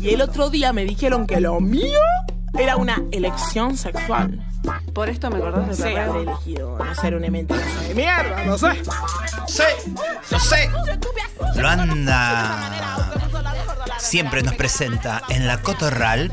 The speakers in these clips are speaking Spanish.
Y el otro día me dijeron que lo mío era una elección sexual. Por esto me acordás de Sí, habré elegido no ser una mentirosa de mierda, no sé. Sí, lo sé. Luanda siempre nos presenta en la cotorral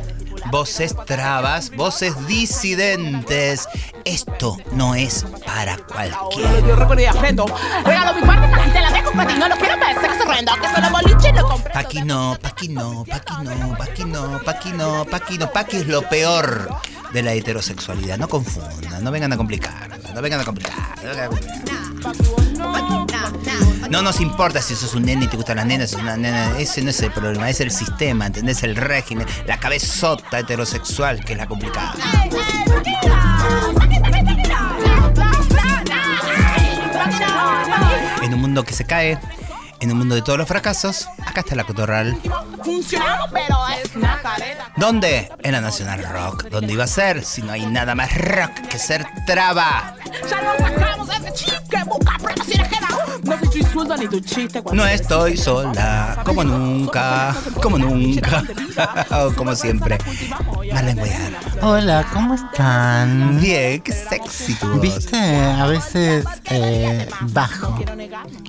voces trabas, voces disidentes. Esto no es para cualquiera. Yo recuerdo y afrento. Regalo mi parte para la gente, la dejo para ti. No lo quiero ver, sexo horrendo. Que solo boliche lo compré. Paqui no, Paqui no, Paqui no, Paqui no, Paqui no, Paqui no. Paqui es lo peor de la heterosexualidad. No confundan, no vengan a complicar, no vengan a complicar. no vengan a complicar. No nos importa si sos un nene y te gustan las nenas, una nena. Ese no es el problema, es el sistema, ¿entendés? El régimen, la cabezota heterosexual que es la complicada. En un mundo que se cae, en un mundo de todos los fracasos, acá está la cotorral. Funcionamos, pero es una careta. ¿Dónde? En la Nacional Rock. ¿Dónde iba a ser? Si no hay nada más rock que ser traba. Ya lo sacamos ese chip que busca. No soy tu insulto ni tu chiste. cuando No eres- estoy sola, como nunca, como nunca, como siempre. Marlene Guayar. Hola, ¿cómo están? Bien, qué sexy tu voz. Viste, a veces eh, bajo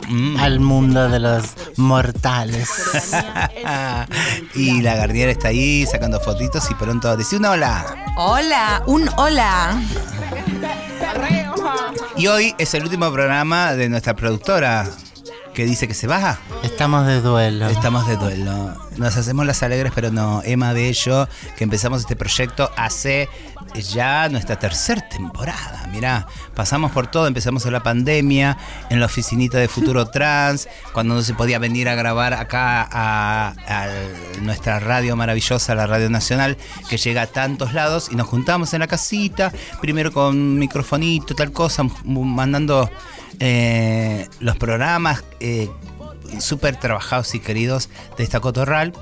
Mm. al mundo de los mortales. y la Garnier está ahí sacando fotitos y pronto decía un hola. Hola, un hola. Y hoy es el último programa de nuestra productora que dice que se baja. Estamos de duelo. Estamos de duelo. Nos hacemos las alegres, pero no. Emma Bello, que empezamos este proyecto hace ya nuestra tercera temporada. Mirá, pasamos por todo. Empezamos en la pandemia, en la oficinita de Futuro Trans, cuando no se podía venir a grabar acá a, a nuestra radio maravillosa, la Radio Nacional, que llega a tantos lados. Y nos juntamos en la casita, primero con microfonito, tal cosa, mandando eh, los programas. eh, súper trabajados y queridos de esta cotorral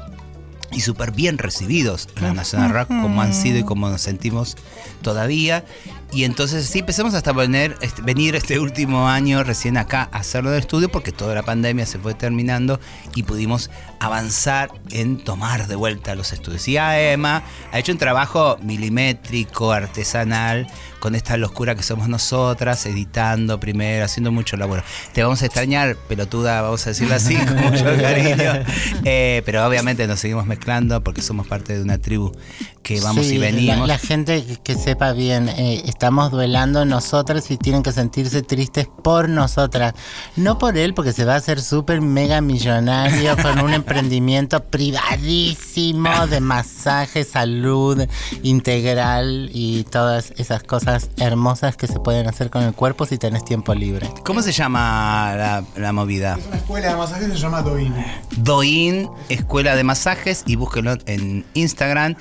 y súper bien recibidos en la Nacional Rock, como han sido y como nos sentimos todavía. Y entonces sí empezamos hasta poner, este, venir este último año recién acá a hacerlo del estudio porque toda la pandemia se fue terminando y pudimos avanzar en tomar de vuelta los estudios. Y Emma ha hecho un trabajo milimétrico, artesanal, con esta locura que somos nosotras, editando primero, haciendo mucho laburo. Te vamos a extrañar, pelotuda, vamos a decirlo así, con mucho cariño. Eh, pero obviamente nos seguimos mezclando porque somos parte de una tribu que vamos Sí, y venimos. La, la gente que, sepa bien, eh, estamos duelando nosotras y tienen que sentirse tristes por nosotras. No por él, porque se va a hacer súper mega millonario con un emprendimiento privadísimo de masaje, salud integral y todas esas cosas hermosas que se pueden hacer con el cuerpo si tenés tiempo libre. ¿Cómo se llama la, la movida? La escuela de masajes se llama Doin. Doin, Escuela de Masajes, y búsquenlo en Instagram.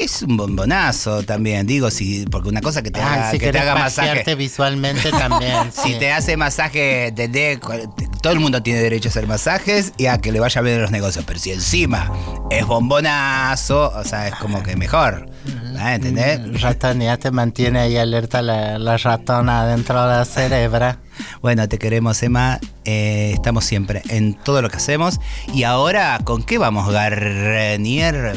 Es un bombonazo también, digo, si, porque una cosa que te haga, Ah, si que te haga masaje. visualmente también. Si te hace masaje, de, de- todo el mundo tiene derecho a hacer masajes y a que le vaya bien en los negocios. Pero si encima es bombonazo, o sea, es como que mejor. ¿ah? ¿Entendés? Ratonea te mantiene ahí alerta la, la ratona dentro de la cerebra. Bueno, te queremos, Emma. Eh, estamos siempre en todo lo que hacemos. Y ahora, ¿con qué vamos, Garnier?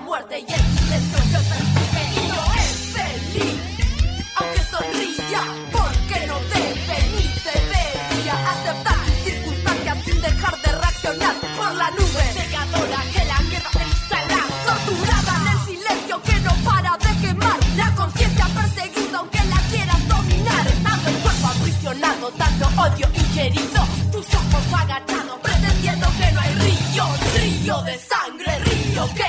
muerte y el silencio yo persigue y no es feliz, aunque sonría, porque no te debería aceptar circunstancias sin dejar de reaccionar por la nube. Cegadora que la guerra instala, torturada en el silencio que no para de quemar, la conciencia perseguida aunque la quieras dominar, estando el cuerpo aprisionado, tanto odio ingerido, tus ojos agachados pretendiendo que no hay río, río de sangre, río que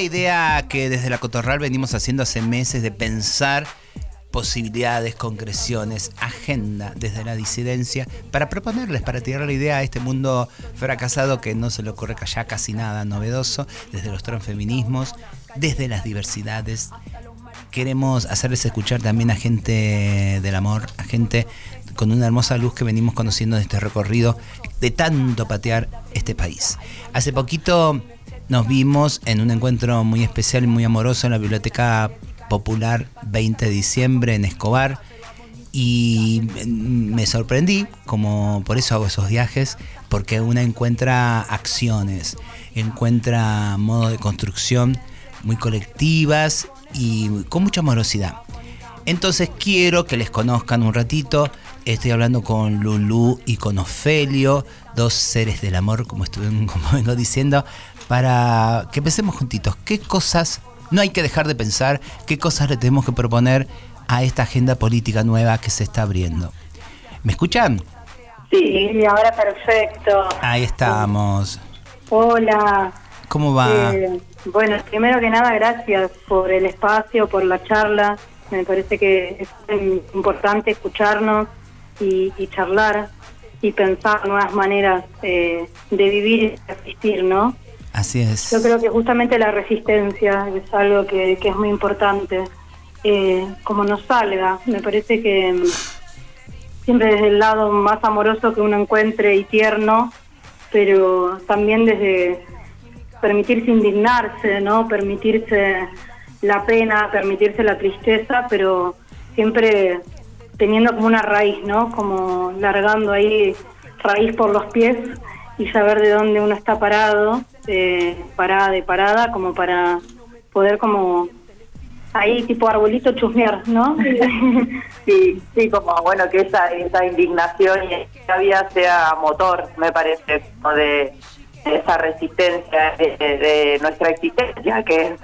esta idea que desde la Cotorral venimos haciendo hace meses de pensar posibilidades, concreciones, agenda desde la disidencia para proponerles, para tirar la idea a este mundo fracasado que no se le ocurre ya casi nada novedoso, desde los transfeminismos, desde las diversidades. Queremos hacerles escuchar también a gente del amor, a gente con una hermosa luz que venimos conociendo en este recorrido de tanto patear este país. Hace poquito nos vimos en un encuentro muy especial y muy amoroso en la Biblioteca Popular 20 de diciembre en Escobar. Y me sorprendí, como por eso hago esos viajes, porque una encuentra acciones, encuentra modos de construcción muy colectivas y con mucha amorosidad. Entonces quiero que les conozcan un ratito. Estoy hablando con Lulú y con Ofelio, dos seres del amor, como, estuve, como vengo diciendo, para que pensemos juntitos qué cosas no hay que dejar de pensar, qué cosas le tenemos que proponer a esta agenda política nueva que se está abriendo. ¿Me escuchan? Sí, ahora perfecto. Ahí estamos. Hola. ¿Cómo va? Eh, bueno, primero que nada, gracias por el espacio, por la charla. Me parece que es importante escucharnos y, y charlar y pensar nuevas maneras eh, de vivir y de existir, ¿no? Así es. Yo creo que justamente la resistencia es algo que, que es muy importante. Eh, como nos salga, me parece que mm, siempre desde el lado más amoroso que uno encuentre y tierno, pero también desde permitirse indignarse, ¿no? Permitirse la pena, permitirse la tristeza, pero siempre teniendo como una raíz, ¿no? Como largando ahí raíz por los pies y saber de dónde uno está parado, eh, parada y parada, como para poder como ahí tipo arbolito chusmear, ¿no? Sí, sí, como bueno que esa, esa indignación y esa vida sea motor, me parece, como de, de esa resistencia de, de nuestra existencia, que es,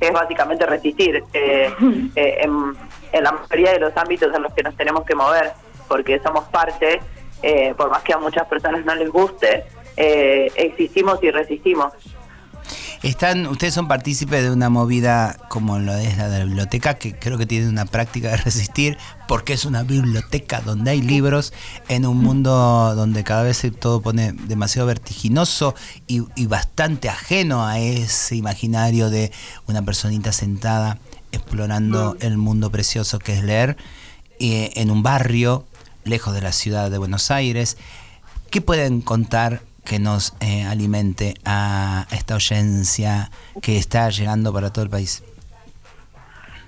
que es básicamente resistir eh, eh, en, en la mayoría de los ámbitos en los que nos tenemos que mover, porque somos parte, eh, por más que a muchas personas no les guste, eh, existimos y resistimos. Están, ustedes son partícipes de una movida como lo es la de la biblioteca, que creo que tiene una práctica de resistir, porque es una biblioteca donde hay libros, en un mundo donde cada vez se todo pone demasiado vertiginoso y, y bastante ajeno a ese imaginario de una personita sentada explorando el mundo precioso que es leer, eh, en un barrio lejos de la ciudad de Buenos Aires. ¿Qué pueden contar que nos eh, alimente a esta oyencia que está llegando para todo el país?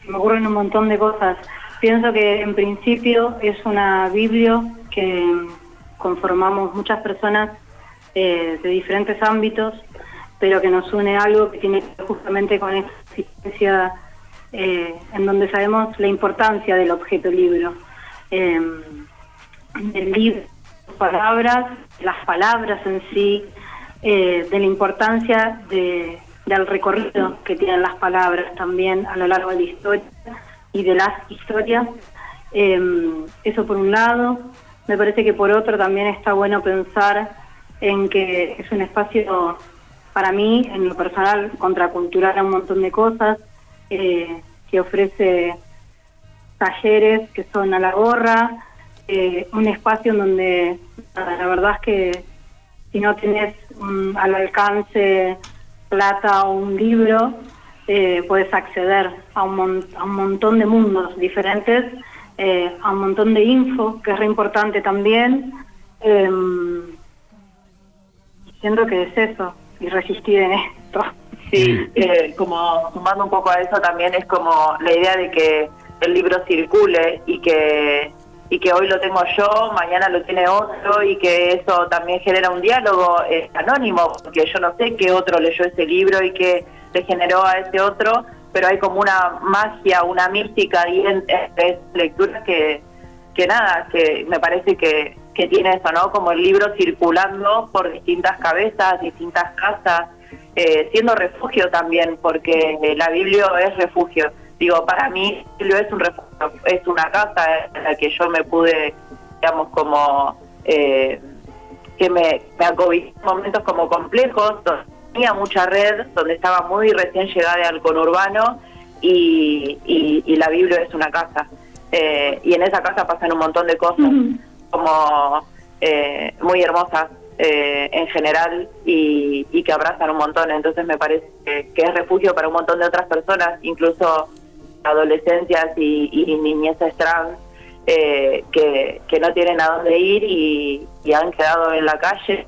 me ocurren un montón de cosas. Pienso que en principio es una Biblia que conformamos muchas personas eh, de diferentes ámbitos, pero que nos une algo que tiene que ver justamente con esta existencia eh, en donde sabemos la importancia del objeto libro. Eh, del libro, palabras, las palabras en sí, eh, de la importancia de, del recorrido que tienen las palabras también a lo largo de la historia y de las historias. Eh, eso por un lado. Me parece que por otro también está bueno pensar en que es un espacio para mí, en lo personal, contracultural a un montón de cosas, eh, que ofrece talleres que son a la gorra, eh, un espacio en donde nada, la verdad es que si no tenés mm, al alcance plata o un libro, eh, puedes acceder a un, a un montón de mundos diferentes, eh, a un montón de info, que es re importante también. Eh, siento que es eso, y resistir en esto. Sí, eh, como sumando un poco a eso también es como la idea de que el libro circule y que y que hoy lo tengo yo, mañana lo tiene otro y que eso también genera un diálogo eh, anónimo, porque yo no sé qué otro leyó ese libro y qué le generó a ese otro, pero hay como una magia, una mística ahí en, esas lecturas que, que nada, que me parece que, que tiene eso, ¿no? Como el libro circulando por distintas cabezas, distintas casas, eh, siendo refugio también, porque la Biblia es refugio. Digo, para mí, es un refugio, es una casa en la que yo me pude, digamos, como eh, que me, me acobijé en momentos como complejos, donde tenía mucha red, donde estaba muy recién llegada al conurbano y, y, y la Biblia es una casa. Eh, y en esa casa pasan un montón de cosas como eh, muy hermosas eh, en general y, y que abrazan un montón. Entonces me parece que, que es refugio para un montón de otras personas, incluso adolescencias y, y niñeces trans eh, que, que no tienen a dónde ir y, y han quedado en la calle.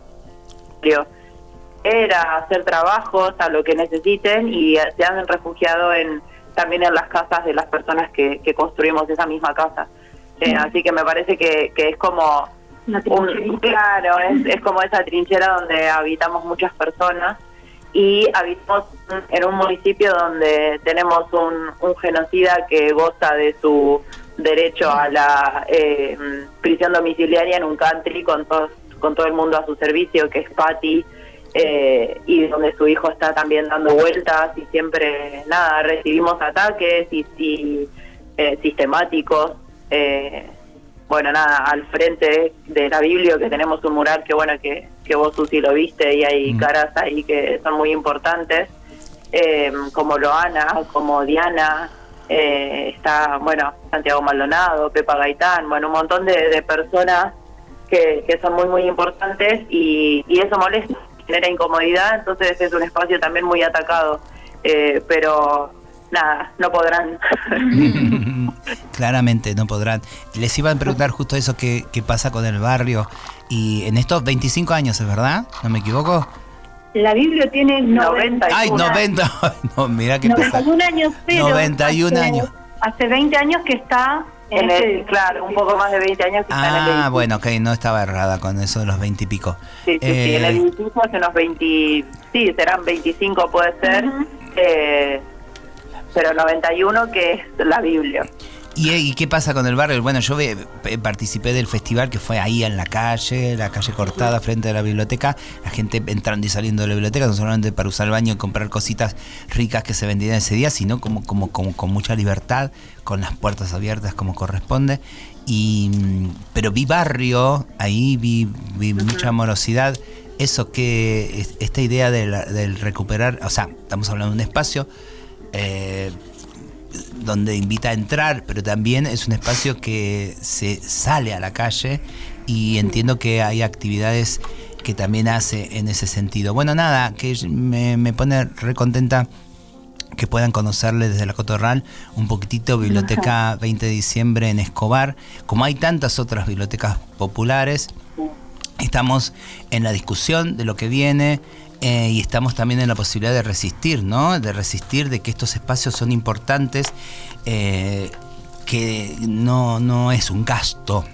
Era hacer trabajos a lo que necesiten y se han refugiado en también en las casas de las personas que, que construimos esa misma casa. Eh, Así que me parece que, que es como Una un, claro, es, es como esa trinchera donde habitamos muchas personas y habitamos en un municipio donde tenemos un, un genocida que goza de su derecho a la eh, prisión domiciliaria en un country con todos con todo el mundo a su servicio, que es Patty, eh, y donde su hijo está también dando vueltas y siempre, nada, recibimos ataques y, y, eh, sistemáticos. Eh, bueno, nada, al frente de la Biblia que tenemos un mural que, bueno, que, que vos, Susi, lo viste y hay caras ahí que son muy importantes, eh, como Loana, como Diana, eh, está, bueno, Santiago Maldonado, Pepa Gaitán, bueno, un montón de, de personas que, que son muy, muy importantes y, y eso molesta, genera incomodidad, entonces es un espacio también muy atacado. Eh, pero nada, no podrán. Claramente no podrán. Les iba a preguntar justo eso, qué, qué pasa con el barrio. Y en estos 25 años, ¿es verdad? ¿No me equivoco? La Biblia tiene 90. Ay, 90. No, mira qué pasa. 91 años, pero 91 hace, años. Hace 20 años que está en, En este el, claro, un poco más de 20 años que está en el Ah, bueno, ok, no estaba errada con eso de los 20 y pico. Sí, sí, sí, en el Eh, edificio hace unos 20, sí, serán 25 puede ser, eh, pero 91 que es la Biblia. ¿Y, y qué pasa con el barrio? Bueno, yo ve- participé del festival que fue ahí en la calle, la calle cortada frente a la biblioteca, la gente entrando y saliendo de la biblioteca, no solamente para usar el baño y comprar cositas ricas que se vendían ese día, sino como, como, como con mucha libertad, con las puertas abiertas como corresponde. Y, mm, pero vi barrio, ahí vi, vi mucha amorosidad. Eso que, es- esta idea de la- del recuperar, o sea, estamos hablando de un espacio, eh, donde invita a entrar, pero también es un espacio que se sale a la calle y entiendo que hay actividades que también hace en ese sentido. Bueno, nada, que me, me pone recontenta que puedan conocerle desde la Cotorral un poquitito Biblioteca 20 de diciembre en Escobar, como hay tantas otras bibliotecas populares, estamos en la discusión de lo que viene eh, y estamos también en la posibilidad de resistir, ¿no? De resistir de que estos espacios son importantes, eh, que no, no es un gasto,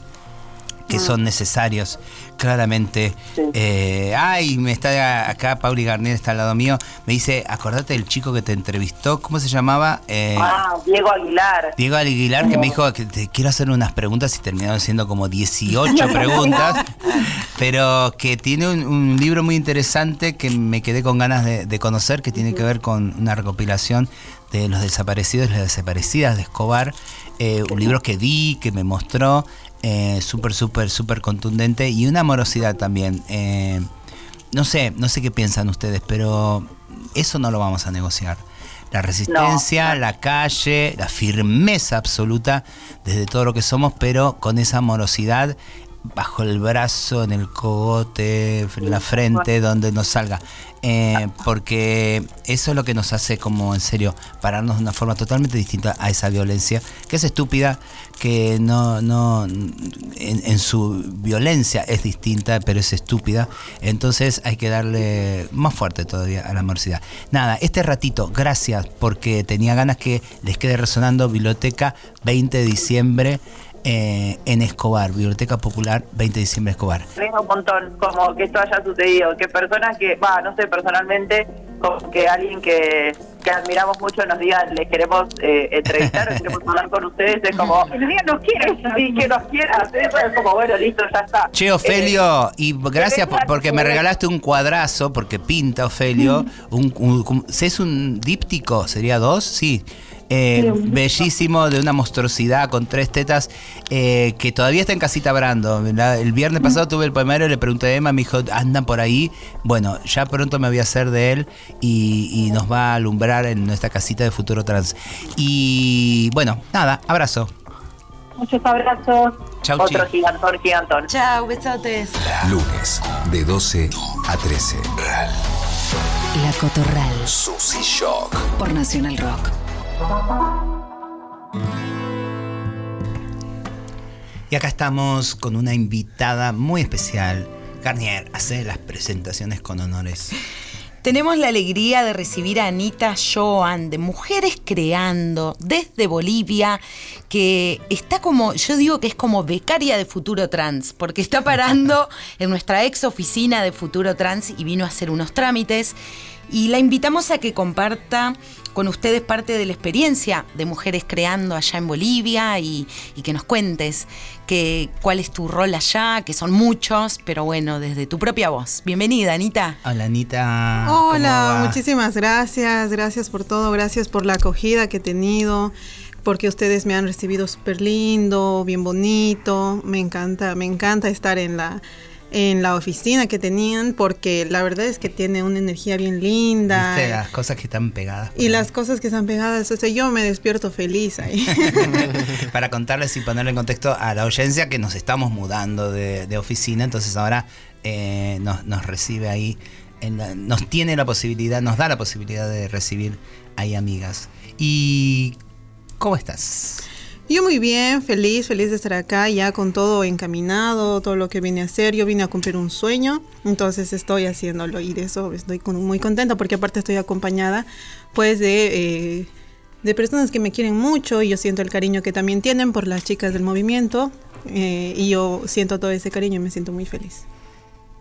que son necesarios, claramente. Eh, ay, me está acá, Pauli Garnier está al lado mío, me dice, acordate del chico que te entrevistó, ¿cómo se llamaba? Eh, Ah, Diego Aguilar. Diego Aguilar que me dijo que te quiero hacer unas preguntas y terminaron siendo como 18 preguntas, pero que tiene un, un libro muy interesante que me quedé con ganas de, de conocer, que tiene que ver con una recopilación de los desaparecidos y las desaparecidas de Escobar, eh, un libro que vi, que me mostró, eh, súper, súper, súper contundente y una amorosidad también. eh, no sé, no sé qué piensan ustedes, pero eso no lo vamos a negociar. La resistencia, la calle, la firmeza absoluta desde todo lo que somos, pero con esa amorosidad bajo el brazo, en el cogote, en la frente, donde nos salga. Eh, porque eso es lo que nos hace como en serio pararnos de una forma totalmente distinta a esa violencia, que es estúpida, que no, no en, en su violencia es distinta, pero es estúpida. Entonces hay que darle más fuerte todavía a la amorosidad. Nada, este ratito, gracias, porque tenía ganas que les quede resonando Biblioteca 20 de diciembre. Eh, en Escobar, Biblioteca Popular 20 de diciembre Escobar. Venga un montón, como que esto haya sucedido, que personas que, va, no sé, personalmente, como que alguien que, que admiramos mucho nos diga, les queremos eh, entrevistar, queremos hablar con ustedes, es como, que nos digan, nos quieren, sí, que nos quieran, eso es como, bueno, listo, ya está. Che, Ofelio, y gracias por- porque me regalaste un cuadrazo, porque pinta Ofelio. Un, un- un- ¿Es un díptico? ¿Sería dos? Sí. Eh, bellísimo, de una monstruosidad con tres tetas, eh, que todavía está en casita Brando. La- el viernes pasado tuve el poemario, le pregunté a Emma, me dijo, andan por ahí. Bueno, ya pronto me voy a hacer de él y, y nos va a alumbrar en nuestra casita de Futuro Trans. Y bueno, nada, abrazo. Muchos abrazos. Chau, chi. Otro gigantón, gigantón. Chao, besotes. Lunes, de 12 a 13. La Cotorral. Susy Shock. Por Nacional Rock. Y acá estamos con una invitada muy especial. Garnier, hace las presentaciones con honores. Tenemos la alegría de recibir a Anita Joan de Mujeres Creando desde Bolivia, que está como, yo digo que es como becaria de Futuro Trans, porque está parando en nuestra ex oficina de Futuro Trans y vino a hacer unos trámites. Y la invitamos a que comparta con ustedes parte de la experiencia de mujeres creando allá en Bolivia y, y que nos cuentes que, cuál es tu rol allá, que son muchos, pero bueno, desde tu propia voz. Bienvenida, Anita. Hola, Anita. ¿cómo Hola, muchísimas gracias, gracias por todo, gracias por la acogida que he tenido, porque ustedes me han recibido súper lindo, bien bonito, me encanta, me encanta estar en la en la oficina que tenían porque la verdad es que tiene una energía bien linda Viste las cosas que están pegadas. y las cosas que están pegadas, o sea, yo me despierto feliz ahí. Para contarles y ponerle en contexto a la audiencia que nos estamos mudando de, de oficina, entonces ahora eh, nos, nos recibe ahí, en la- nos tiene la posibilidad, nos da la posibilidad de recibir ahí amigas. ¿Y cómo estás? Yo muy bien, feliz, feliz de estar acá, ya con todo encaminado, todo lo que vine a hacer. Yo vine a cumplir un sueño, entonces estoy haciéndolo y de eso estoy con- muy contenta porque aparte estoy acompañada pues de, eh, de personas que me quieren mucho y yo siento el cariño que también tienen por las chicas del movimiento eh, y yo siento todo ese cariño y me siento muy feliz.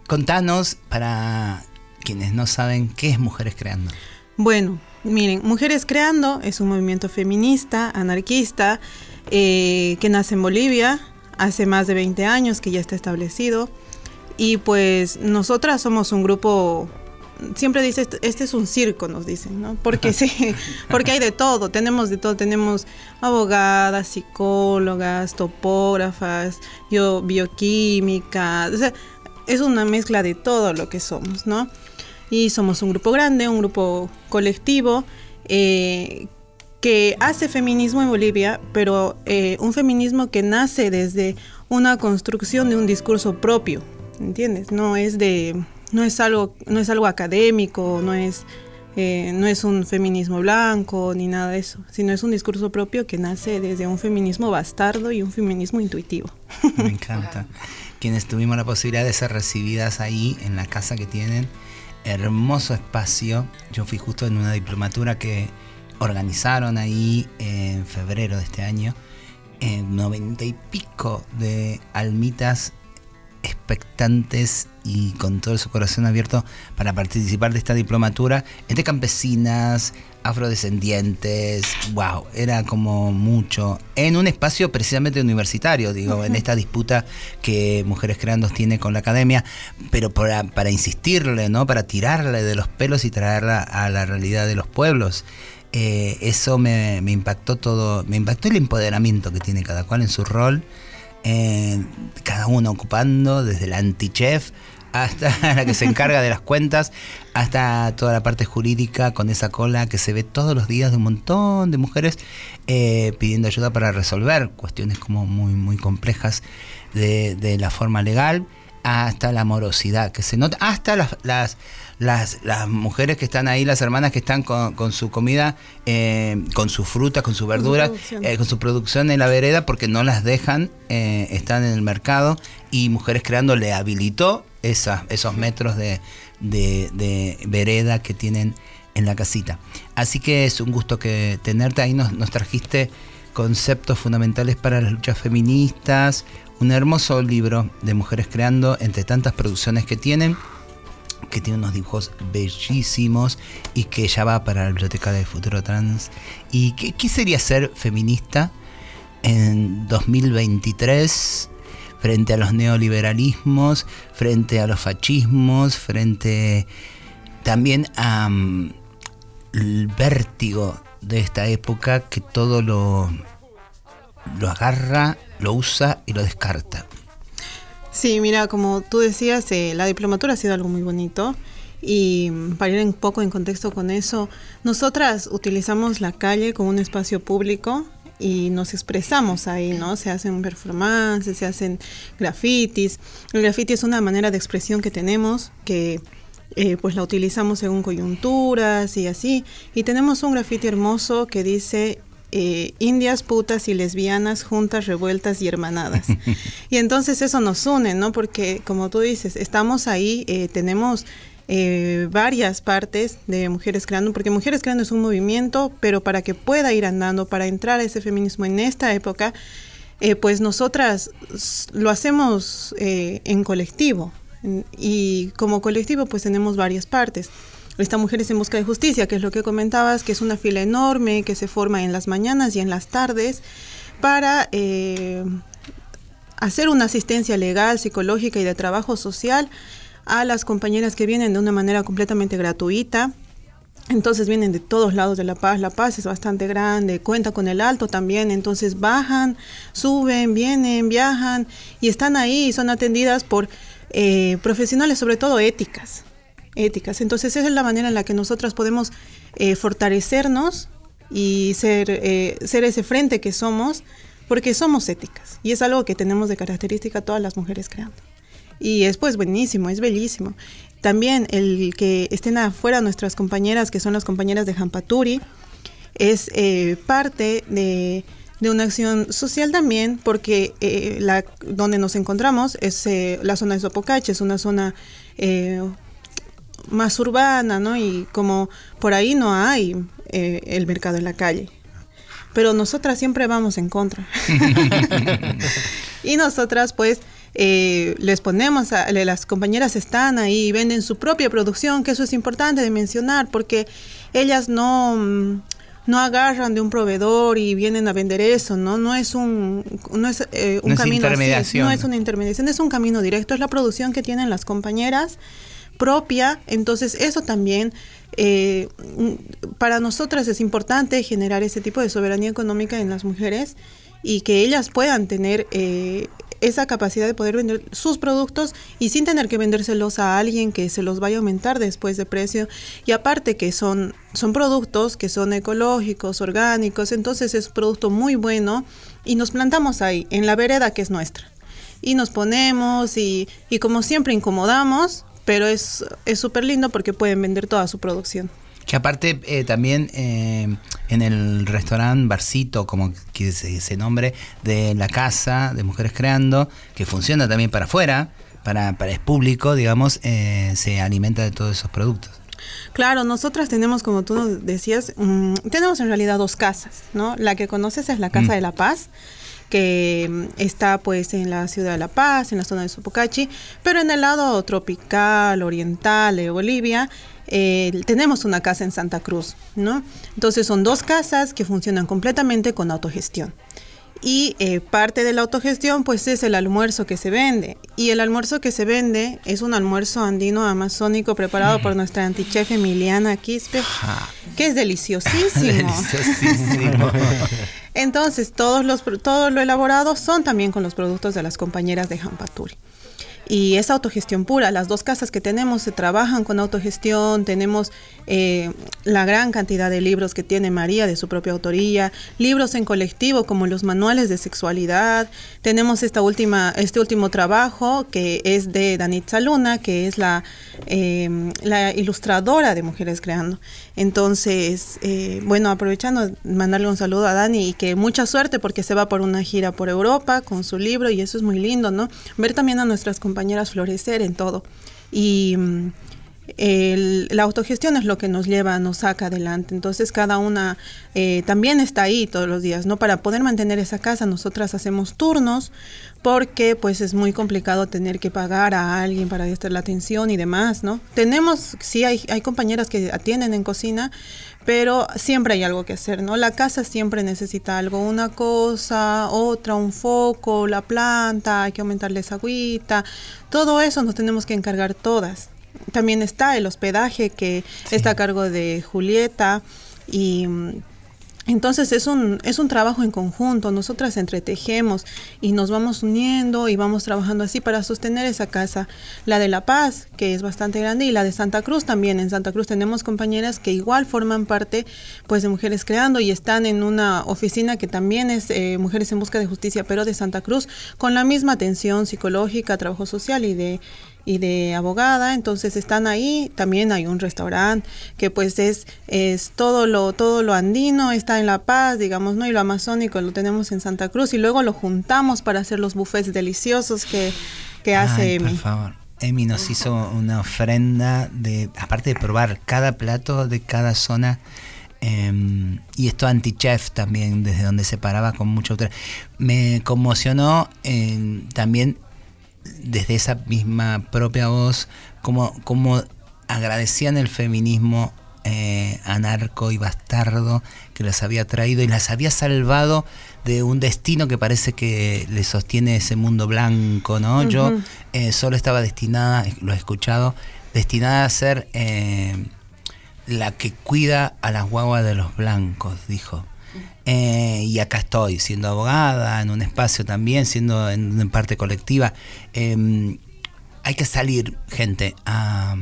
Contanos, para quienes no saben, ¿qué es Mujeres Creando? Bueno, miren, Mujeres Creando es un movimiento feminista, anarquista, eh, que nace en Bolivia hace más de 20 años, que ya está establecido. Y pues nosotras somos un grupo, siempre dice, este, este es un circo, nos dicen, ¿no? Porque sí, porque hay de todo, tenemos de todo, tenemos abogadas, psicólogas, topógrafas, yo bioquímica, o sea, es una mezcla de todo lo que somos, ¿no? Y somos un grupo grande, un grupo colectivo eh, que hace feminismo en Bolivia, pero eh, un feminismo que nace desde una construcción de un discurso propio, ¿entiendes? No es de, no es algo, no es algo académico, no es, eh, no es un feminismo blanco ni nada de eso, sino es un discurso propio que nace desde un feminismo bastardo y un feminismo intuitivo. Me encanta. Quienes tuvimos la posibilidad de ser recibidas ahí en la casa que tienen, hermoso espacio. Yo fui justo en una diplomatura que organizaron ahí en febrero de este año. En noventa y pico de almitas expectantes y con todo su corazón abierto para participar de esta diplomatura entre campesinas, afrodescendientes, wow, era como mucho, en un espacio precisamente universitario, digo, en esta disputa que Mujeres Creando tiene con la academia, pero para, para insistirle, ¿no? Para tirarle de los pelos y traerla a la realidad de los pueblos. Eh, eso me, impactó todo, me impactó el empoderamiento que tiene cada cual en su rol, eh, cada uno ocupando desde el antichef hasta la que se encarga de las cuentas, hasta toda la parte jurídica con esa cola que se ve todos los días de un montón de mujeres eh, pidiendo ayuda para resolver cuestiones como muy, muy complejas de la forma legal, hasta la morosidad que se nota, hasta las, las, las, las mujeres que están ahí, las hermanas que están con, con su comida, eh, con sus frutas, con sus verduras, eh, con su producción en la vereda porque no las dejan, eh, están en el mercado y Mujeres Creando le habilitó esos metros de, de- de vereda que tienen en la casita. Así que es un gusto que tenerte ahí, nos, nos trajiste conceptos fundamentales para las luchas feministas, un hermoso libro de Mujeres Creando entre tantas producciones que tienen que tiene unos dibujos bellísimos y que ya va para la Biblioteca del Futuro Trans. ¿Y qué, sería ser feminista en 2023 frente a los neoliberalismos, frente a los fascismos, frente también a mm, el vértigo de esta época que todo lo, lo agarra, lo usa y lo descarta? Sí, mira, como tú decías, eh, la diplomatura ha sido algo muy bonito. Y mm, para ir un poco en contexto con eso, nosotras utilizamos la calle como un espacio público y nos expresamos ahí, ¿no? Se hacen performances, se hacen grafitis. El graffiti es una manera de expresión que tenemos que eh, pues la utilizamos según coyunturas y así. Y tenemos un graffiti hermoso que dice eh, indias, putas y lesbianas juntas, revueltas y hermanadas. y entonces eso nos une, ¿no? Porque como tú dices, estamos ahí, eh, tenemos eh, varias partes de Mujeres Creando, porque Mujeres Creando es un movimiento, pero para que pueda ir andando, para entrar a ese feminismo en esta época, eh, pues nosotras lo hacemos eh, en colectivo. Y como colectivo pues tenemos varias partes. Esta Mujeres en Busca de Justicia, que es lo que comentabas, que es una fila enorme que se forma en las mañanas y en las tardes para eh, hacer una asistencia legal, psicológica y de trabajo social a las compañeras que vienen de una manera completamente gratuita. Entonces vienen de todos lados de La Paz. La Paz es bastante grande, cuenta con el alto también. Entonces bajan, suben, vienen, viajan y están ahí son atendidas por eh, profesionales, sobre todo éticas. Éticas. Entonces esa es la manera en la que nosotras podemos eh, fortalecernos y ser, eh, ser ese frente que somos, porque somos éticas. Y es algo que tenemos de característica todas las mujeres creando. Y es pues buenísimo, es bellísimo. También el que estén afuera nuestras compañeras, que son las compañeras de Jampaturi, es eh, parte de, de, una acción social también, porque eh, la, donde nos encontramos es eh, la zona de Sopocache, es una zona más urbana, ¿no? Y como por ahí no hay el mercado en la calle. Pero nosotras siempre vamos en contra. y nosotras pues eh, les ponemos, a, las compañeras están ahí y venden su propia producción, que eso es importante de mencionar, porque ellas no, mm, no agarran de un proveedor y vienen a vender eso, ¿no? No es un, no es, eh, un camino así, no es una intermediación, es un camino directo, es la producción que tienen las compañeras propia, entonces eso también eh, para nosotras es importante generar ese tipo de soberanía económica en las mujeres y que ellas puedan tener eh, esa capacidad de poder vender sus productos y sin tener que vendérselos a alguien que se los vaya a aumentar después de precio. Y aparte que son, son productos que son ecológicos, orgánicos, entonces es un producto muy bueno y nos plantamos ahí, en la vereda que es nuestra. Y nos ponemos y, y como siempre incomodamos, pero es súper lindo porque pueden vender toda su producción. Que aparte eh, también eh, en el restaurante Barcito, como que se, ese nombre, de la casa de Mujeres Creando, que funciona también para afuera, para, para el público, digamos, eh, se alimenta de todos esos productos. Claro, nosotras tenemos, como tú decías, mm, tenemos en realidad dos casas, ¿no? La que conoces es la Casa mm. de la Paz, que mm, está pues en la ciudad de La Paz, en la zona de Sopocachi, pero en el lado tropical, oriental de Bolivia, eh, tenemos una casa en Santa Cruz, ¿no? Entonces son dos casas que funcionan completamente con autogestión. Y eh, parte de la autogestión pues es el almuerzo que se vende. Y el almuerzo que se vende es un almuerzo andino amazónico preparado por nuestra antichef Emiliana Quispe, que es deliciosísimo. deliciosísimo. Entonces todos los, todo lo elaborado son también con los productos de las compañeras de Jampaturi y es autogestión pura. Las dos casas que tenemos se trabajan con autogestión, tenemos eh, la gran cantidad de libros que tiene María de su propia autoría, libros en colectivo como los manuales de sexualidad, tenemos esta última, este último trabajo que es de Danitza Luna, que es la, eh, la ilustradora de Mujeres Creando. Entonces, eh, bueno, aprovechando, mandarle un saludo a Dani y que mucha suerte porque se va por una gira por Europa con su libro y eso es muy lindo, ¿no? Ver también a nuestras compañeras florecer en todo. Y mm, la autogestión es lo que nos lleva, nos saca adelante. Entonces cada una eh, también está ahí todos los días, ¿no? Para poder mantener esa casa, nosotras hacemos turnos porque pues es muy complicado tener que pagar a alguien para estar la atención y demás, ¿no? Tenemos, sí, hay, hay compañeras que atienden en cocina, pero siempre hay algo que hacer, ¿no? La casa siempre necesita algo, una cosa, otra, un foco, la planta, hay que aumentarle esa agüita, todo eso nos tenemos que encargar todas. También está el hospedaje que está a cargo de Julieta y mm, entonces es un, es un trabajo en conjunto, nosotras entretejemos y nos vamos uniendo y vamos trabajando así para sostener esa casa. La de La Paz, que es bastante grande, y la de Santa Cruz también. En Santa Cruz tenemos compañeras que igual forman parte pues de Mujeres Creando y están en una oficina que también es eh, Mujeres en Busca de Justicia, pero de Santa Cruz, con la misma atención psicológica, trabajo social y de y de abogada, entonces están ahí, también hay un restaurante que pues es, es todo lo, todo lo andino, está en La Paz, digamos, ¿no? Y lo amazónico lo tenemos en Santa Cruz y luego lo juntamos para hacer los buffets deliciosos que, que hace Emi. Por favor. Emi nos hizo una ofrenda de, aparte de probar cada plato de cada zona, em, y esto anti-chef también, desde donde se paraba con mucha otra. Me conmocionó también desde esa misma propia voz, como, como agradecían el feminismo eh, anarco y bastardo que las había traído y las había salvado de un destino que parece que le sostiene ese mundo blanco, ¿no? Yo eh, solo estaba destinada, lo he escuchado, destinada a ser eh, la que cuida a las guaguas de los blancos, dijo. Eh, y acá estoy, siendo abogada, en un espacio también, siendo en, parte colectiva. Eh, hay que salir, gente, a,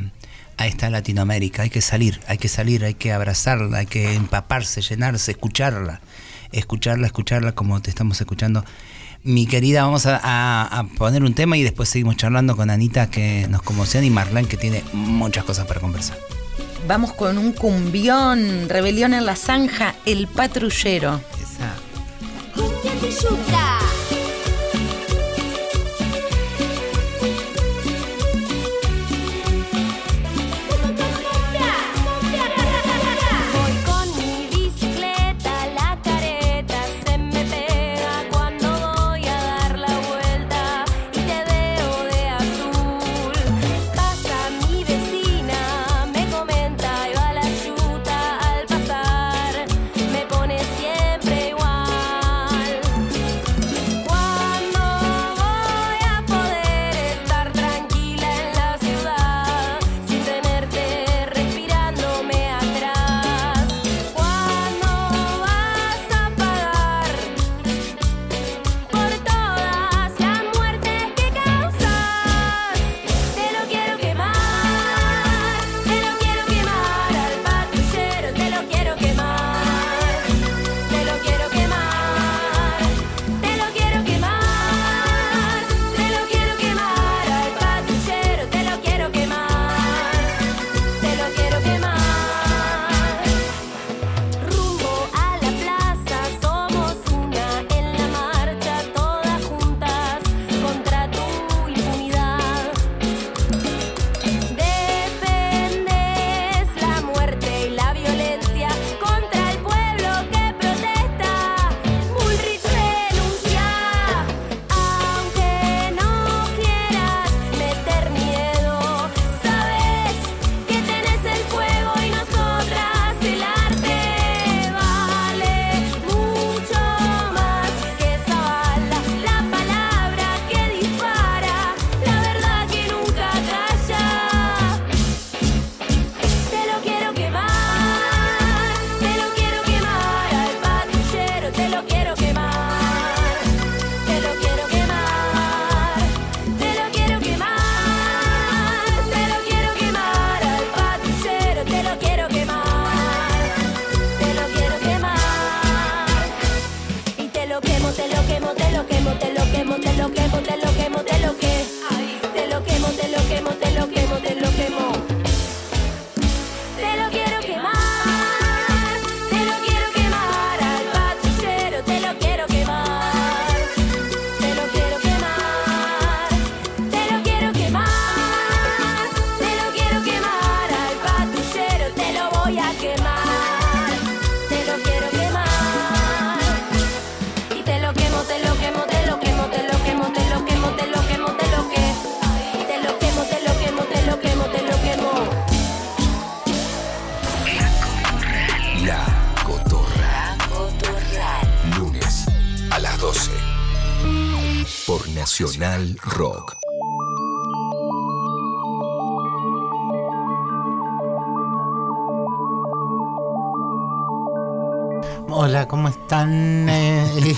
a esta Latinoamérica, hay que salir, hay que salir, hay que abrazarla, hay que empaparse, llenarse, escucharla, escucharla, escucharla como te estamos escuchando. Mi querida, vamos a, a- a poner un tema y después seguimos charlando con Anita que nos conmociona y Marlene que tiene muchas cosas para conversar. Vamos con un cumbión, rebelión en la zanja, el patrullero. Cumbia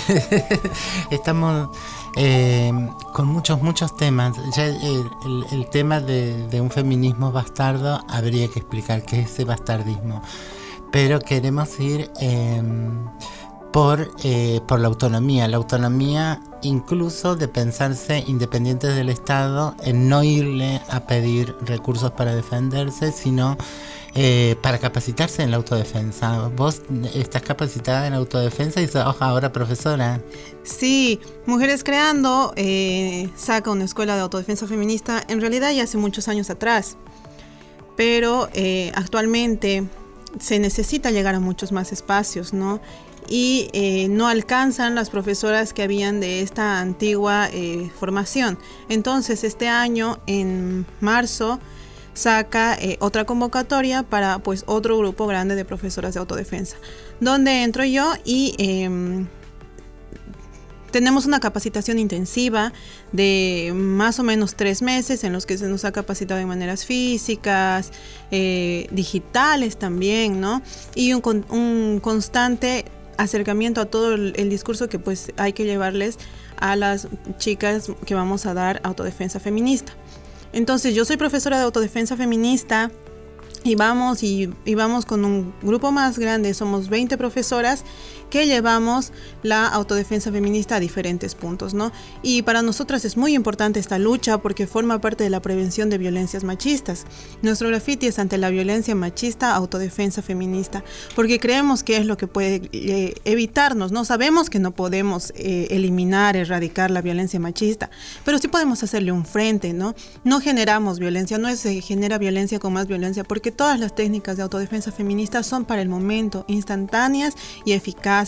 estamos eh, con muchos, muchos temas. Ya el, el- el tema de, de un feminismo bastardo habría que explicar qué es ese bastardismo. Pero queremos ir eh, por, eh, por la autonomía. La autonomía incluso de pensarse independientes del Estado, en no irle a pedir recursos para defenderse, sino eh, para capacitarse en la autodefensa. Vos estás capacitada en autodefensa y sos ahora profesora. Sí, Mujeres Creando eh, saca una escuela de autodefensa feminista en realidad ya hace muchos años atrás, pero eh, actualmente se necesita llegar a muchos más espacios, ¿no? Y eh, no alcanzan las profesoras que habían de esta antigua eh, formación. Entonces, este año, en marzo, saca eh, otra convocatoria para pues otro grupo grande de profesoras de autodefensa, donde entro yo y em, tenemos una capacitación intensiva de más o menos tres meses en los que se nos ha capacitado de maneras físicas, eh, digitales también, ¿no? Y un, con- un constante acercamiento a todo el, el discurso que pues hay que llevarles a las chicas que vamos a dar autodefensa feminista. Entonces yo soy profesora de autodefensa feminista y vamos y, y vamos con un grupo más grande, somos 20 profesoras que llevamos la autodefensa feminista a diferentes puntos, ¿no? Y para nosotras es muy importante esta lucha porque forma parte de la prevención de violencias machistas. Nuestro graffiti es ante la violencia machista, autodefensa feminista, porque creemos que es lo que puede eh, evitarnos, ¿no? Sabemos que no podemos eh, eliminar, erradicar la violencia machista, pero sí podemos hacerle un frente, ¿no? No generamos violencia, no se genera violencia con más violencia, porque todas las técnicas de autodefensa feminista son para el momento, instantáneas y eficaces.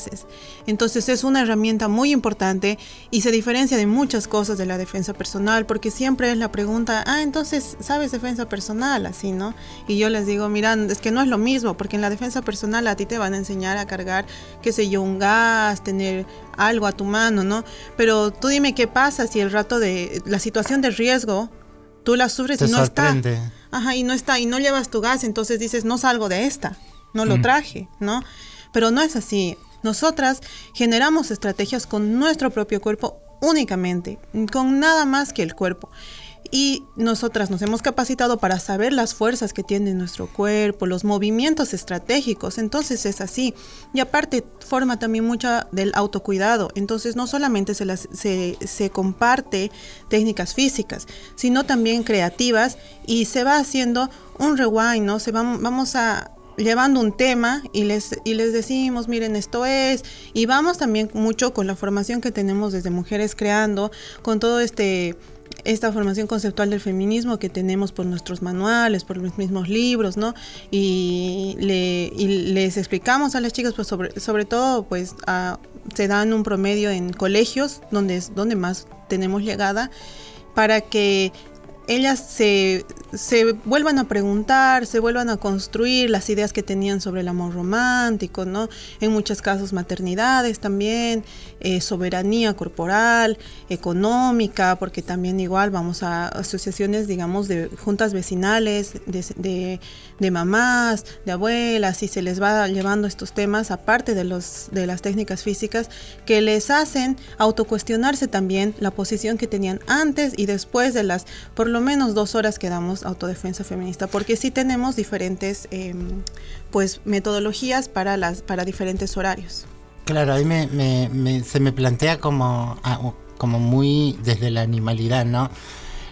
Entonces es una herramienta muy importante y se diferencia de muchas cosas de la defensa personal, porque siempre es la pregunta, ah, entonces, ¿sabes defensa personal? Así, ¿no? Y yo les digo, mira, es que no es lo mismo, porque en la defensa personal a ti te van a enseñar a cargar, qué sé yo, un gas, tener algo a tu mano, ¿no? Pero tú dime qué pasa si el rato de la situación de riesgo, tú la sufres Te y no sorprende. está. Ajá, y no está, y no llevas tu gas, entonces dices, no salgo de esta, no lo Mm. traje, ¿no? Pero no es así. Nosotras generamos estrategias con nuestro propio cuerpo únicamente, con nada más que el cuerpo. Y nosotras nos hemos capacitado para saber las fuerzas que tiene nuestro cuerpo, los movimientos estratégicos. Entonces es así. Y aparte forma también mucha del autocuidado. Entonces no solamente se, las, se, comparte técnicas físicas, sino también creativas y se va haciendo un rewind, ¿no? Se va, vamos a llevando un tema y les, y les decimos, miren, esto es, y vamos también mucho con la formación que tenemos desde Mujeres Creando, con todo este esta formación conceptual del feminismo que tenemos por nuestros manuales, por los mismos libros, ¿no? Y, le, y les explicamos a las chicas, pues sobre, sobre todo, pues a- se dan un promedio en colegios, donde es donde más tenemos llegada, para que ellas se, se vuelvan a preguntar, se vuelvan a construir las ideas que tenían sobre el amor romántico, ¿no? En muchos casos maternidades también, eh, soberanía corporal, económica, porque también igual vamos a asociaciones, digamos, de juntas vecinales, de, de, de mamás, de abuelas, y se les va llevando estos temas, aparte de, los, de las técnicas físicas, que les hacen autocuestionarse también la posición que tenían antes y después de las lo menos dos horas que damos autodefensa feminista, porque sí tenemos diferentes eh, pues metodologías para las para diferentes horarios. Claro, ahí me, me- me- se me plantea como, ah, como muy desde la animalidad, ¿no?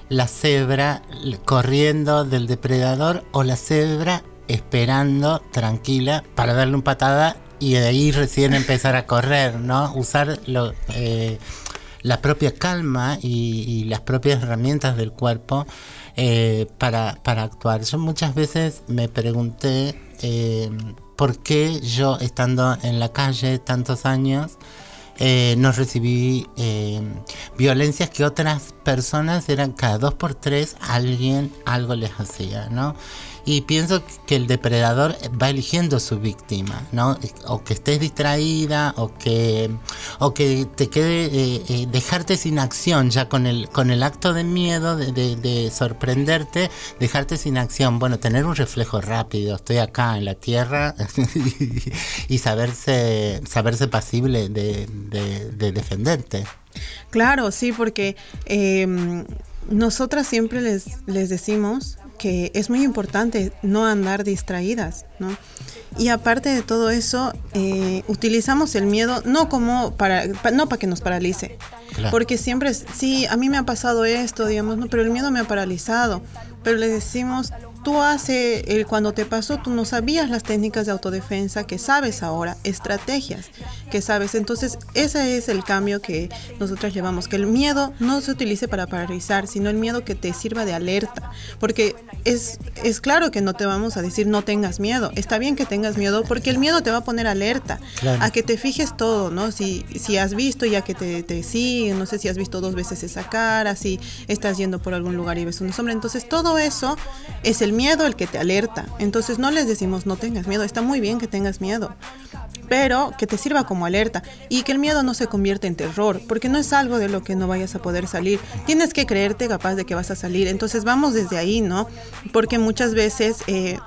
La cebra corriendo del depredador o la cebra esperando tranquila para darle un patada y de ahí recién empezar a correr, ¿no? Usar lo, eh, la propia calma y, las propias herramientas del cuerpo eh, para, para actuar. Yo muchas veces me pregunté eh, por qué yo estando en la calle tantos años eh, no recibí violencias que otras personas eran cada dos por tres alguien algo les hacía, ¿no? Y pienso que el depredador va eligiendo su víctima, ¿no? O que estés distraída, o que, o que te quede, eh, eh, dejarte sin acción ya con el, con el acto de miedo, de, de- de sorprenderte, dejarte sin acción. Bueno, tener un reflejo rápido, estoy acá en la tierra y saberse, saberse pasible de, de- de defenderte. Claro, sí, porque eh, nosotras siempre les, les decimos que es muy importante no andar distraídas, ¿no? Y aparte de todo eso, eh, utilizamos el miedo no como para, pa- no para que nos paralice, Claro. porque siempre es, sí, a mí me ha pasado esto, digamos, no, pero el miedo me ha paralizado. Pero le decimos, tú hace, eh, cuando te pasó, tú no sabías las técnicas de autodefensa que sabes ahora, estrategias que sabes. Entonces, ese es el cambio que nosotros llevamos, que el miedo no se utilice para paralizar, sino el miedo que te sirva de alerta. Porque es, es claro que no te vamos a decir no tengas miedo. Está bien que tengas miedo porque el miedo te va a poner alerta, Claro. a que te fijes todo, ¿no? Si, si has visto ya que te, te siguen, no sé si has visto dos veces esa cara, si estás yendo por algún lugar y ves una sombra. Entonces todo eso es el miedo el que te alerta. Entonces no les decimos no tengas miedo, está muy bien que tengas miedo, pero que te sirva como alerta y que el miedo no se convierta en terror, porque no es algo de lo que no vayas a poder salir. Tienes que creerte capaz de que vas a salir. Entonces vamos desde ahí, ¿no? Porque muchas veces... eh,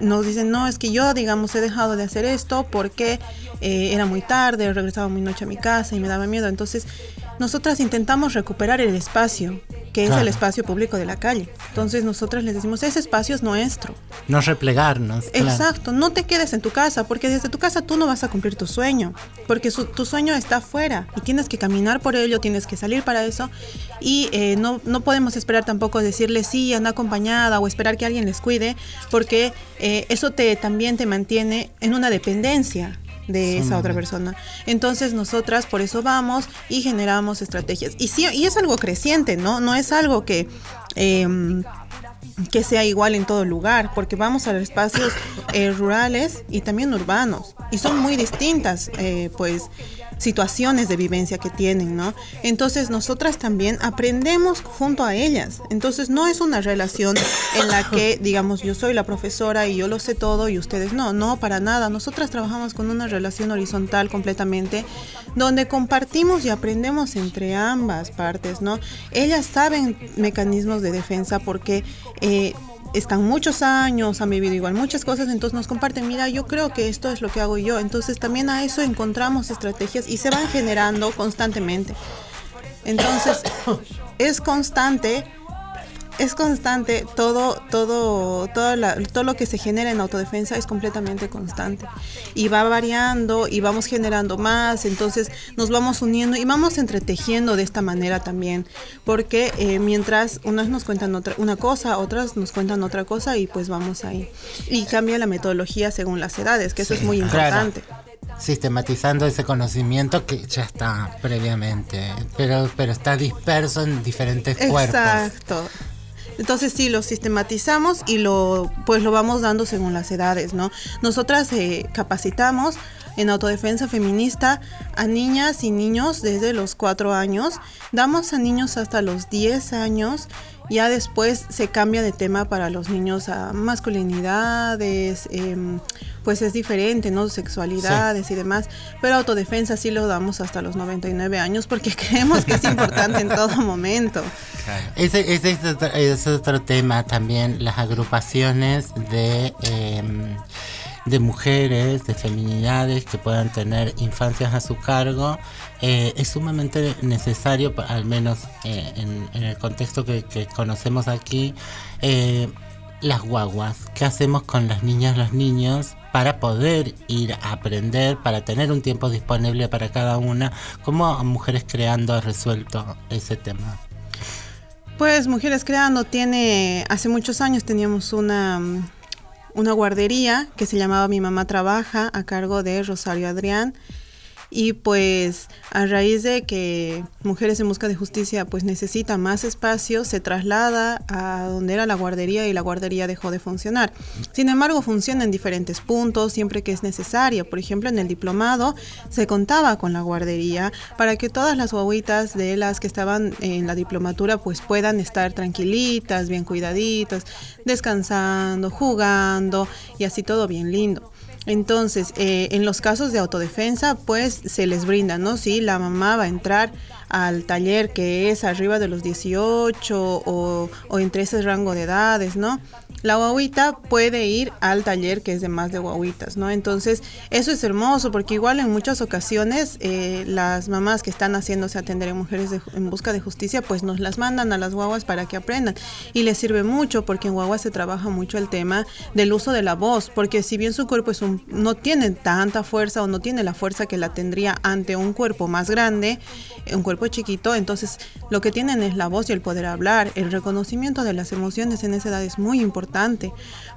nos dicen, no, es que yo, digamos, he dejado de hacer esto porque eh, era muy tarde, regresaba muy noche a mi casa y me daba miedo. Entonces, nosotras intentamos recuperar el espacio, que es el espacio público de la calle. Entonces, nosotras les decimos, ese espacio es nuestro. No replegarnos. claro. Exacto, no te quedes en tu casa, porque desde tu casa tú no vas a cumplir tu sueño, porque su- tu sueño está afuera y tienes que caminar por ello, tienes que salir para eso y eh, no, no podemos esperar tampoco decirle sí, anda acompañada o esperar que alguien les cuide, porque eh, eso te también te mantiene en una dependencia de esa otra persona. Entonces nosotras por eso vamos y generamos estrategias. Y sí, y es algo creciente, ¿no? No es algo que em, que sea igual en todo lugar, porque vamos a los espacios eh, rurales y también urbanos, y son muy distintas, eh, pues, situaciones de vivencia que tienen, ¿no? Entonces nosotras también aprendemos junto a ellas, entonces no es una relación en la que, digamos, yo soy la profesora y yo lo sé todo y ustedes no, no, para nada, nosotras trabajamos con una relación horizontal completamente, donde compartimos y aprendemos entre ambas partes, ¿no? Ellas saben mecanismos de defensa porque eh, están muchos años, han vivido igual muchas cosas, entonces nos comparten, mira, yo creo que esto es lo que hago yo, entonces también a eso encontramos estrategias y se van generando constantemente. Entonces, es constante, es constante, todo, todo, todo, la- todo lo que se genera en autodefensa es completamente constante. Y va variando y vamos generando más, entonces nos vamos uniendo y vamos entretejiendo de esta manera también. Porque eh, mientras unas nos cuentan otra, una cosa, otras nos cuentan otra cosa y pues vamos ahí. Y cambia la metodología según las edades, que eso es muy Claro. importante. Sistematizando ese conocimiento que ya está previamente, pero, pero está disperso en diferentes cuerpos. Exacto. Entonces sí, lo sistematizamos y lo pues lo vamos dando según las edades, ¿no? Nosotras eh, capacitamos en autodefensa feminista a niñas y niños desde los 4 años, damos a niños hasta los 10 años, ya después se cambia de tema para los niños a masculinidades, em, pues es diferente, ¿no? Sexualidades y demás, pero autodefensa sí lo damos hasta los 99 años porque creemos que es importante en todo momento. Ese, es, otro, tema también, las agrupaciones de, eh, de mujeres, de feminidades que puedan tener infancias a su cargo. eh, es sumamente necesario, al menos eh, en, en el contexto que, que conocemos aquí, eh, las guaguas. ¿Qué hacemos con las niñas, los niños? para poder ir a aprender, para tener un tiempo disponible para cada una, ¿cómo Mujeres Creando ha resuelto ese tema? Pues Mujeres Creando tiene, hace muchos años teníamos una, una guardería que se llamaba Mi Mamá Trabaja a cargo de Rosario Adrián. Y pues a raíz de que Mujeres en Busca de Justicia pues necesita más espacio, se traslada a donde era la guardería y la guardería dejó de funcionar. Sin embargo, funciona en diferentes puntos siempre que es necesario. Por ejemplo, en el diplomado se contaba con la guardería para que todas las guaguitas de las que estaban en la diplomatura pues puedan estar tranquilitas, bien cuidaditas, descansando, jugando y así todo bien lindo. Entonces, eh, en los casos de autodefensa, pues se les brinda, ¿no? Si la mamá va a entrar al taller que es arriba de los 18 o, o entre ese rango de edades, ¿no? La guaguita puede ir al taller que es de más de guaguitas, ¿no? Entonces, eso es hermoso porque igual en muchas ocasiones eh, las mamás que están haciéndose atender en mujeres en busca de justicia, pues nos las mandan a las guaguas para que aprendan. Y les sirve mucho porque en guaguas se trabaja mucho el tema del uso de la voz, porque si bien su cuerpo es un, no tiene tanta fuerza o no tiene la fuerza que la tendría ante un cuerpo más grande, un cuerpo chiquito, entonces lo que tienen es la voz y el poder hablar. El reconocimiento de las emociones en esa edad es muy importante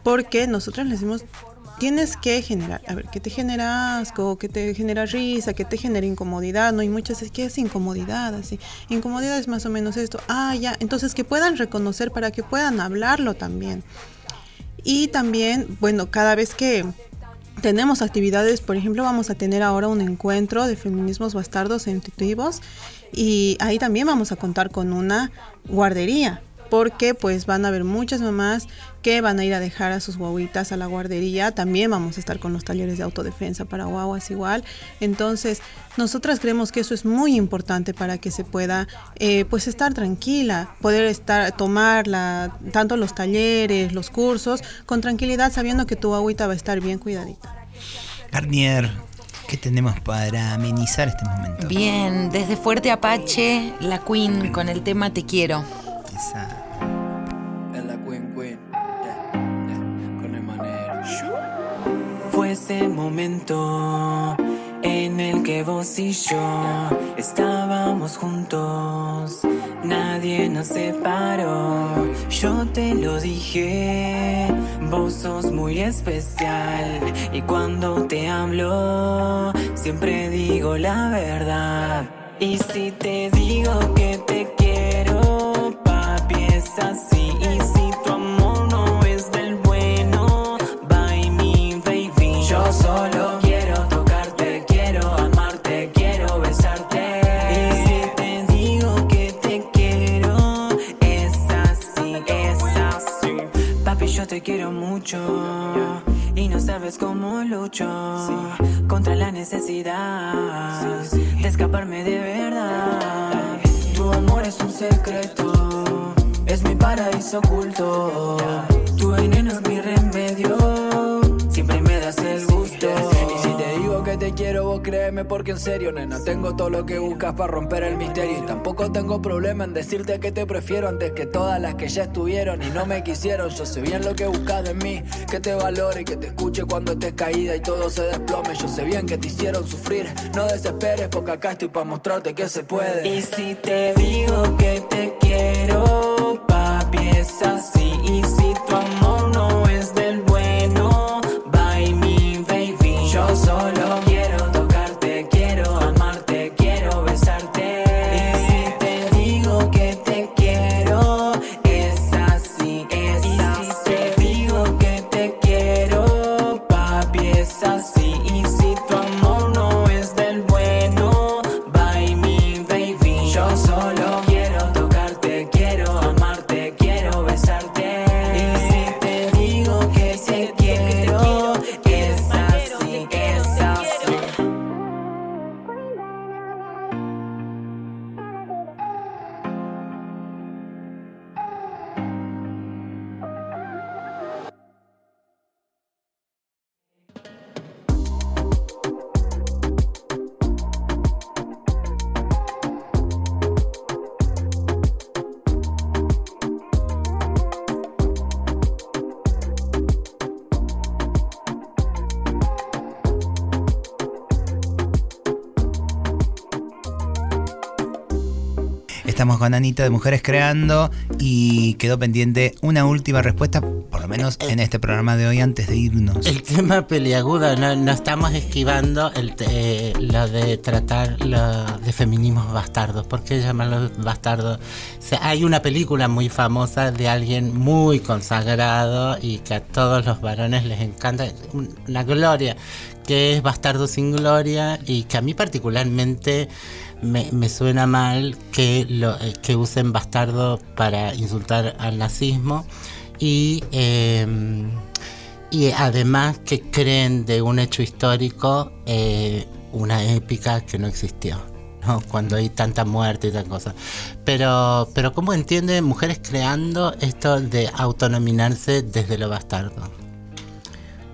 porque nosotros le decimos, tienes que generar, a ver, ¿qué te genera asco? ¿Qué te genera risa? ¿Qué te genera incomodidad? No, y muchas veces, ¿qué es incomodidad? Así, incomodidad es más o menos esto. Ah, ya, entonces que puedan reconocer para que puedan hablarlo también. Y también, bueno, cada vez que tenemos actividades, por ejemplo, vamos a tener ahora un encuentro de feminismos bastardos e intuitivos y ahí también vamos a contar con una guardería porque pues van a haber muchas mamás que van a ir a dejar a sus guaguitas a la guardería. También vamos a estar con los talleres de autodefensa para guaguas igual. Entonces, nosotras creemos que eso es muy importante para que se pueda eh, pues estar tranquila, poder estar, tomar la, tanto los talleres, los cursos, con tranquilidad sabiendo que tu guaguita va a estar bien cuidadita. Garnier, ¿qué tenemos para amenizar este momento? Bien, desde Fuerte Apache, la Queen con el tema Te quiero. Es la Queen Queen, yeah, yeah, con el manero. Fue ese momento en el que vos y yo estábamos juntos. Nadie nos separó. Yo te lo dije, vos sos muy especial. Y cuando te hablo, siempre digo la verdad. Y si te digo que te te quiero mucho. Y no sabes cómo lucho contra la necesidad de escaparme de verdad. Tu amor es un secreto, es mi paraíso oculto. Porque en serio, nena, tengo todo lo que buscas para romper el misterio. Y tampoco tengo problema en decirte que te prefiero antes que todas las que ya estuvieron y no me quisieron. Yo sé bien lo que buscas de mí, que te valore que te escuche cuando estés caída y todo se desplome. Yo sé bien que te hicieron sufrir, no desesperes porque acá estoy para mostrarte que se puede. Y si te digo que te quiero, papi, es así. Estamos con Anita de Mujeres Creando y quedó pendiente una última respuesta, por lo menos en este programa de hoy, antes de irnos. El tema peliagudo, no, no estamos esquivando el eh, lo de tratar lo de feminismos bastardos. ¿Por qué llamarlos bastardos? O sea, hay una película muy famosa de alguien muy consagrado y que a todos los varones les encanta, un- una gloria, que es Bastardo sin Gloria y que a mí particularmente me, me suena mal que, lo, eh, que usen bastardo para insultar al nazismo y... em, y además que creen de un hecho histórico eh, una épica que no existió. ¿no? Cuando hay tanta muerte y tanta cosa. Pero, pero ¿cómo entienden mujeres creando esto de autonominarse desde lo bastardo?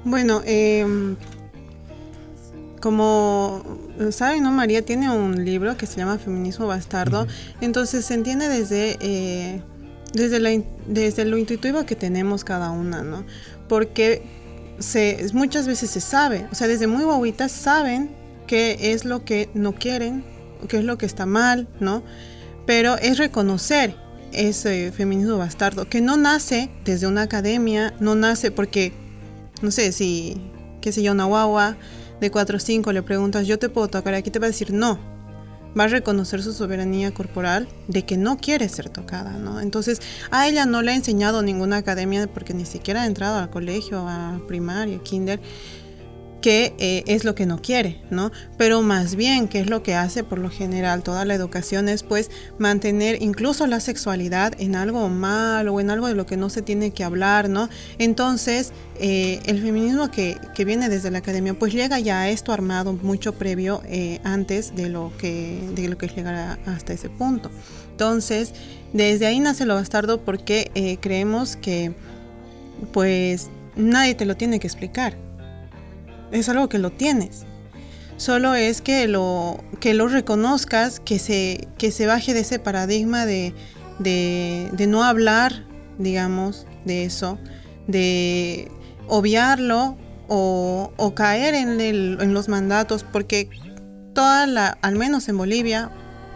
Bueno, eh, como saben, ¿no? María tiene un libro que se llama Feminismo Bastardo. Entonces se entiende desde, eh, desde, la desde lo intuitivo que tenemos cada una, ¿no? Porque se, muchas veces se sabe, o sea, desde muy guaguitas saben qué es lo que no quieren, qué es lo que está mal, ¿no? Pero es reconocer ese feminismo bastardo, que no nace desde una academia, no nace porque, no sé, si, qué sé yo, una guagua de 4 o 5 le preguntas, yo te puedo tocar aquí, te va a decir no. Va a reconocer su soberanía corporal de que no quiere ser tocada, ¿no? Entonces, a ella no le ha enseñado ninguna academia porque ni siquiera ha entrado al colegio, a primaria, kinder que eh, es lo que no quiere, ¿no? Pero más bien, ¿qué es lo que hace por lo general toda la educación? Es pues mantener incluso la sexualidad en algo malo o en algo de lo que no se tiene que hablar, ¿no? Entonces, eh, el feminismo que, que, viene desde la academia, pues llega ya a esto armado mucho previo eh, antes de lo que de lo que es llegar a, hasta ese punto. Entonces, desde ahí nace lo bastardo porque creemos que pues nadie te lo tiene que explicar es algo que lo tienes. Solo es que lo, que lo reconozcas, que se, que se baje de ese paradigma de, de, no hablar, digamos, de eso, de obviarlo o, o caer en, el, en los mandatos, porque toda la, al menos en Bolivia,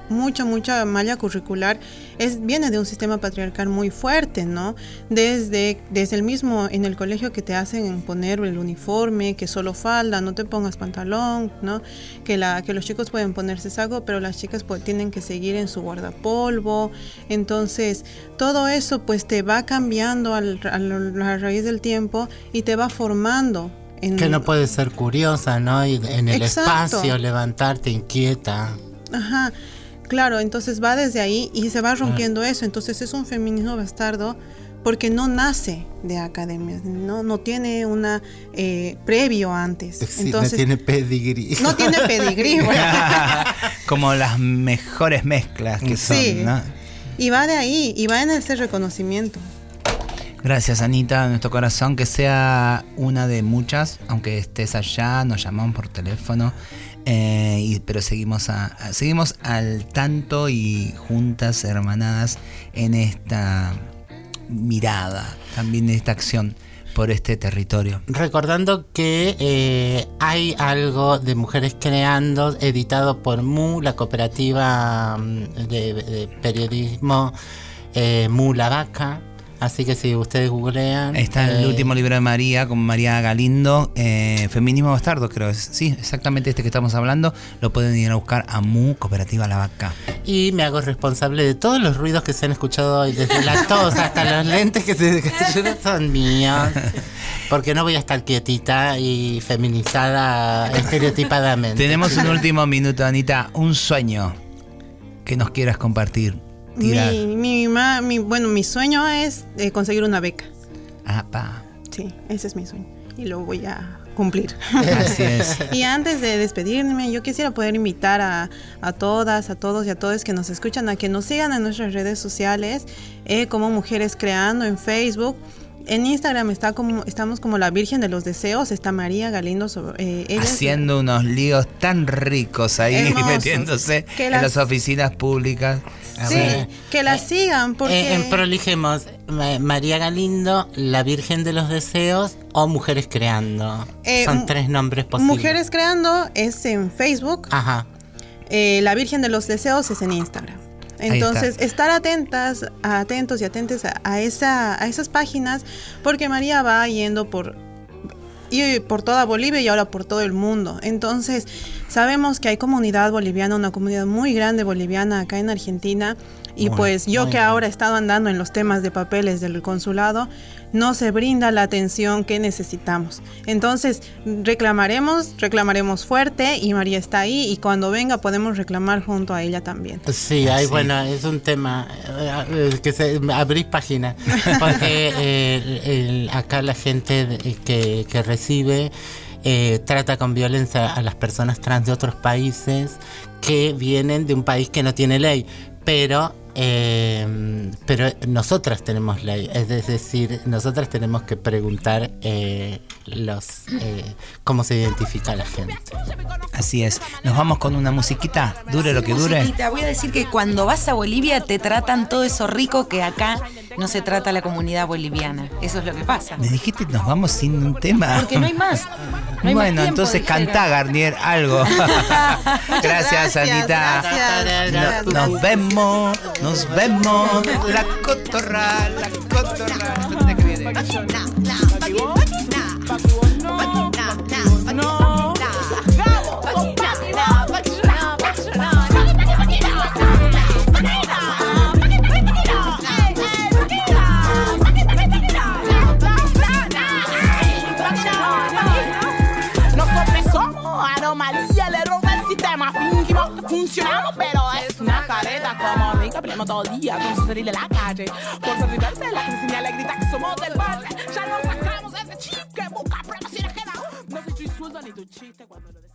mucha, mucha malla curricular es, viene de un sistema patriarcal muy fuerte, ¿no? Desde, desde el mismo en el colegio que te hacen poner el uniforme, que solo falda, no te pongas pantalón, ¿no? Que, la, que los chicos pueden ponerse saco, pero las chicas pues, tienen que seguir en su guardapolvo. Entonces, todo eso pues te va cambiando al, a la raíz del tiempo y te va formando en, que no puedes ser curiosa, ¿no? Y en el espacio levantarte inquieta. Ajá. Claro, entonces va desde ahí y se va rompiendo eso. Entonces es un feminismo bastardo porque no nace de academias, no, no tiene una eh, previo antes. entonces, no tiene pedigrí. No tiene pedigrí. Como las mejores mezclas que son. ¿no? Y va de ahí, y va en ese reconocimiento. Gracias Anita, nuestro corazón que sea una de muchas, aunque estés allá, nos llamamos por teléfono eh, pero seguimos, a, seguimos al tanto y juntas, hermanadas, en esta mirada, también en esta acción por este territorio. Recordando que eh, hay algo de Mujeres Creando, editado por MU, la cooperativa mm, de, periodismo eh, MU La Vaca, Así que si ustedes googlean. Está en el eh, último libro de María, con María Galindo, eh, Feminismo Bastardo, creo. Sí, exactamente este que estamos hablando. Lo pueden ir a buscar a MU, Cooperativa La Vaca. Y me hago responsable de todos los ruidos que se han escuchado hoy, desde la tos hasta los lentes que se son míos. Porque no voy a estar quietita y feminizada estereotipadamente. Tenemos un último minuto, Anita. Un sueño que nos quieras compartir. Mi, mi, bueno, mi sueño es eh, conseguir una beca. Ah, pa. Sí, ese es mi sueño. Y lo voy a cumplir. Así es. y antes de despedirme, yo quisiera poder invitar a, a, todas, a todos y a todos que nos escuchan a que nos sigan en nuestras redes sociales, eh, como Mujeres Creando en Facebook en Instagram está como, estamos como la Virgen de los Deseos, está María Galindo eh, haciendo unos líos tan ricos ahí metiéndose en las oficinas públicas. Sí, que la sigan porque en prolijemos María Galindo, la Virgen de los Deseos o Mujeres Creando. Eh, Son tres nombres posibles. Mujeres Creando es en Facebook. Ajá. Eh, la Virgen de los Deseos es en Instagram. Entonces, estar atentas, atentos y atentes a, esa, a esas páginas, porque María va yendo por, y por toda Bolivia y ahora por todo el mundo. Entonces, sabemos que hay comunidad boliviana, una comunidad muy grande boliviana acá en Argentina. Y pues yo que ahora he estado andando en los temas de papeles del consulado, no se brinda la atención que necesitamos. Entonces, reclamaremos, reclamaremos fuerte y María está ahí y cuando venga podemos reclamar junto a ella también. Sí, hay, bueno, es un tema eh, que se, abrís página, porque eh, acá la gente que, que recibe... Eh, trata con violencia a las personas trans de otros países que vienen de un país que no tiene ley, pero eh, pero nosotras tenemos ley, es decir, nosotras tenemos que preguntar eh, los eh, cómo se identifica la gente. Así es. Nos vamos con una musiquita, dure lo que dure. Voy a decir que cuando vas a Bolivia te tratan todo eso rico que acá no se trata la comunidad boliviana. Eso es lo que pasa. Me dijiste nos vamos sin un tema. Porque no hay más. bueno, entonces canta Garnier algo. gracias, Anita. Gracias. nos vemos. Nos vemos. La cotorra, la cotorra. ¿Dónde que viene? Somos anomalía, le roba el sistema. Fingimos que funcionamos, pero es una careta como peleamos todo el día con salir de la calle. Por derribarse, la que señala grita que somos del barrio. Ya nos sacamos ese chip que busca pruebas y queda. No soy tu insulto ni tu chiste cuando lo